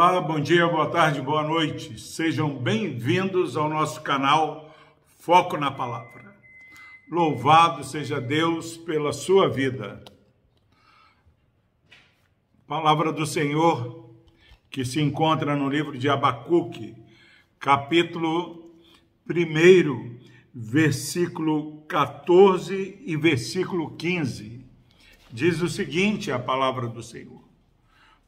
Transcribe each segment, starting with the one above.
Olá, bom dia, boa tarde, boa noite. Sejam bem-vindos ao nosso canal Foco na Palavra. Louvado seja Deus pela sua vida. Palavra do Senhor que se encontra no livro de Abacuque, capítulo 1, versículo 14 e versículo 15. Diz o seguinte: a palavra do Senhor.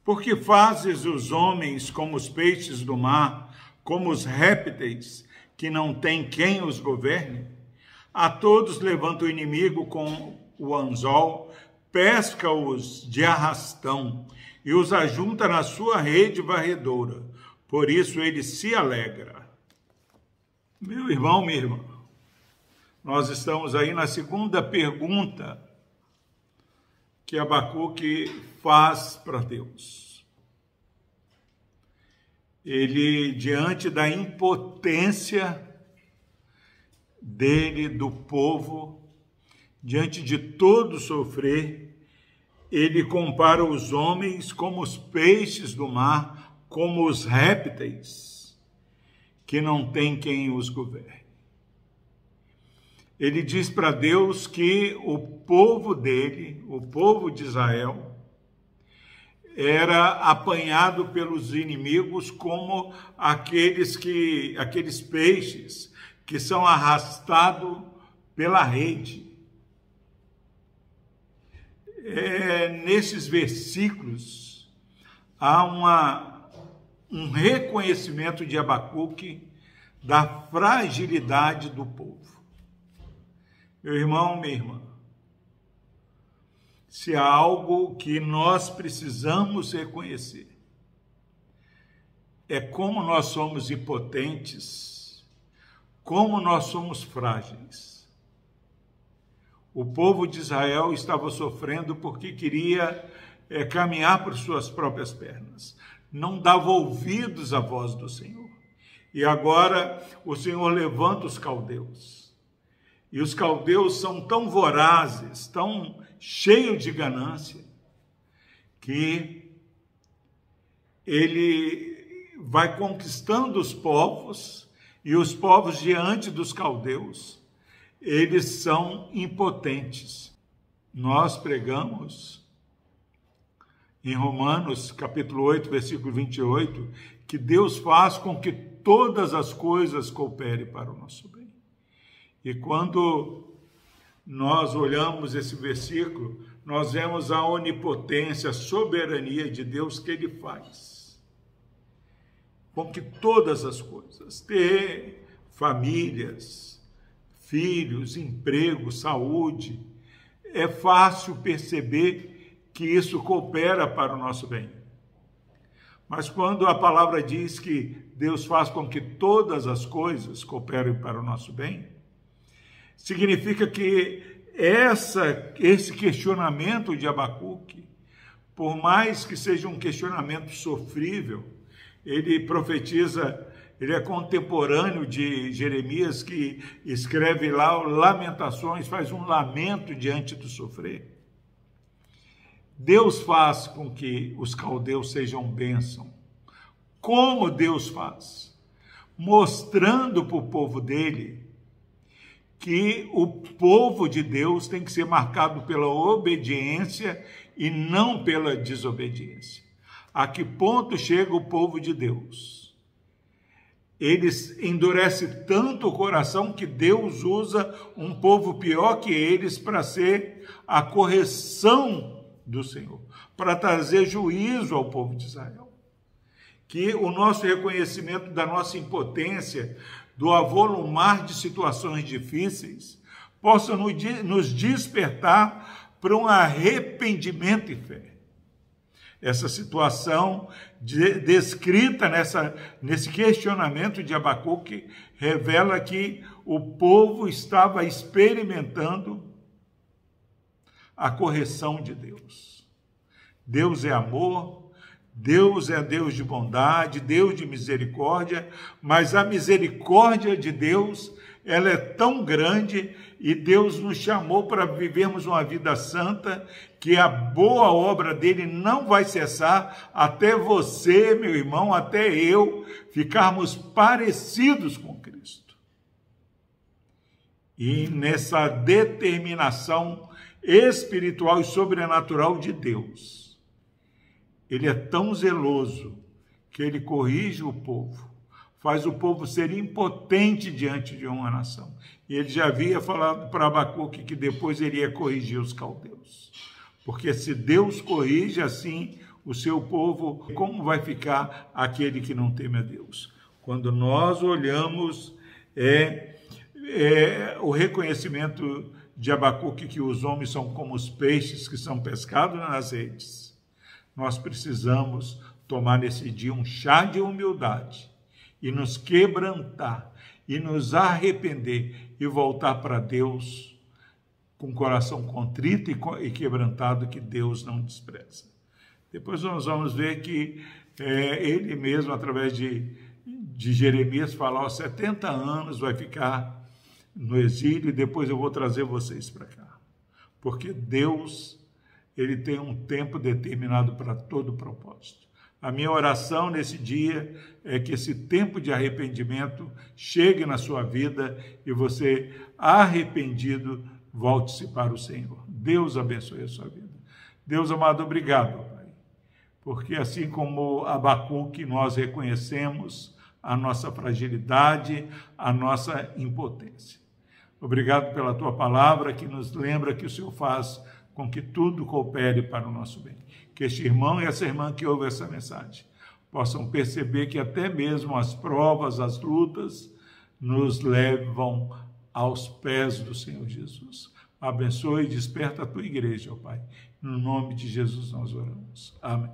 Porque fazes os homens como os peixes do mar, como os répteis, que não tem quem os governe? A todos levanta o inimigo com o anzol, pesca-os de arrastão e os ajunta na sua rede varredora. Por isso ele se alegra. Meu irmão, minha irmã, nós estamos aí na segunda pergunta que Abacuque faz para Deus. Ele, diante da impotência dele, do povo, diante de todo sofrer, ele compara os homens como os peixes do mar, como os répteis, que não tem quem os governe ele diz para Deus que o povo dele, o povo de Israel, era apanhado pelos inimigos como aqueles que aqueles peixes que são arrastados pela rede. É, nesses versículos há uma, um reconhecimento de Abacuque da fragilidade do povo. Meu irmão, minha irmã, se há algo que nós precisamos reconhecer, é como nós somos impotentes, como nós somos frágeis. O povo de Israel estava sofrendo porque queria é, caminhar por suas próprias pernas, não dava ouvidos à voz do Senhor. E agora o Senhor levanta os caldeus e os caldeus são tão vorazes, tão cheios de ganância, que ele vai conquistando os povos, e os povos diante dos caldeus, eles são impotentes. Nós pregamos em Romanos, capítulo 8, versículo 28, que Deus faz com que todas as coisas cooperem para o nosso bem. E quando nós olhamos esse versículo, nós vemos a onipotência, a soberania de Deus que ele faz. Com que todas as coisas, ter famílias, filhos, emprego, saúde, é fácil perceber que isso coopera para o nosso bem. Mas quando a palavra diz que Deus faz com que todas as coisas cooperem para o nosso bem, significa que essa, esse questionamento de Abacuque, por mais que seja um questionamento sofrível, ele profetiza, ele é contemporâneo de Jeremias, que escreve lá Lamentações, faz um lamento diante do sofrer. Deus faz com que os caldeus sejam bênção. Como Deus faz? Mostrando para o povo dele que o povo de Deus tem que ser marcado pela obediência e não pela desobediência. A que ponto chega o povo de Deus? Eles endurecem tanto o coração que Deus usa um povo pior que eles para ser a correção do Senhor, para trazer juízo ao povo de Israel. Que o nosso reconhecimento da nossa impotência do avolumar de situações difíceis, possa nos despertar para um arrependimento e fé. Essa situação de, descrita nessa, nesse questionamento de Abacuque revela que o povo estava experimentando a correção de Deus. Deus é amor, Deus é Deus de bondade, Deus de misericórdia, mas a misericórdia de Deus ela é tão grande e Deus nos chamou para vivermos uma vida santa, que a boa obra dele não vai cessar até você, meu irmão, até eu ficarmos parecidos com Cristo. E nessa determinação espiritual e sobrenatural de Deus, ele é tão zeloso que ele corrige o povo faz o povo ser impotente diante de uma nação. E ele já havia falado para Abacuque que depois ele ia corrigir os caldeus. Porque se Deus corrige assim o seu povo, como vai ficar aquele que não teme a Deus? Quando nós olhamos é, é, o reconhecimento de Abacuque que os homens são como os peixes que são pescados nas redes, nós precisamos tomar nesse dia um chá de humildade e nos quebrantar e nos arrepender e voltar para Deus com o coração contrito e quebrantado que Deus não despreza. Depois nós vamos ver que é, ele mesmo, através de, de Jeremias, fala: aos 70 anos vai ficar no exílio e depois eu vou trazer vocês para cá. Porque Deus, ele tem um tempo determinado para todo propósito. A minha oração nesse dia é que esse tempo de arrependimento chegue na sua vida e você, arrependido, volte-se para o Senhor. Deus abençoe a sua vida. Deus amado, obrigado, Pai, porque assim como Abacuque, nós reconhecemos a nossa fragilidade, a nossa impotência. Obrigado pela tua palavra que nos lembra que o Senhor faz com que tudo coopere para o nosso bem que este irmão e essa irmã que ouve essa mensagem possam perceber que até mesmo as provas, as lutas, nos levam aos pés do Senhor Jesus. Abençoe e desperta a tua igreja, ó Pai. No nome de Jesus nós oramos. Amém.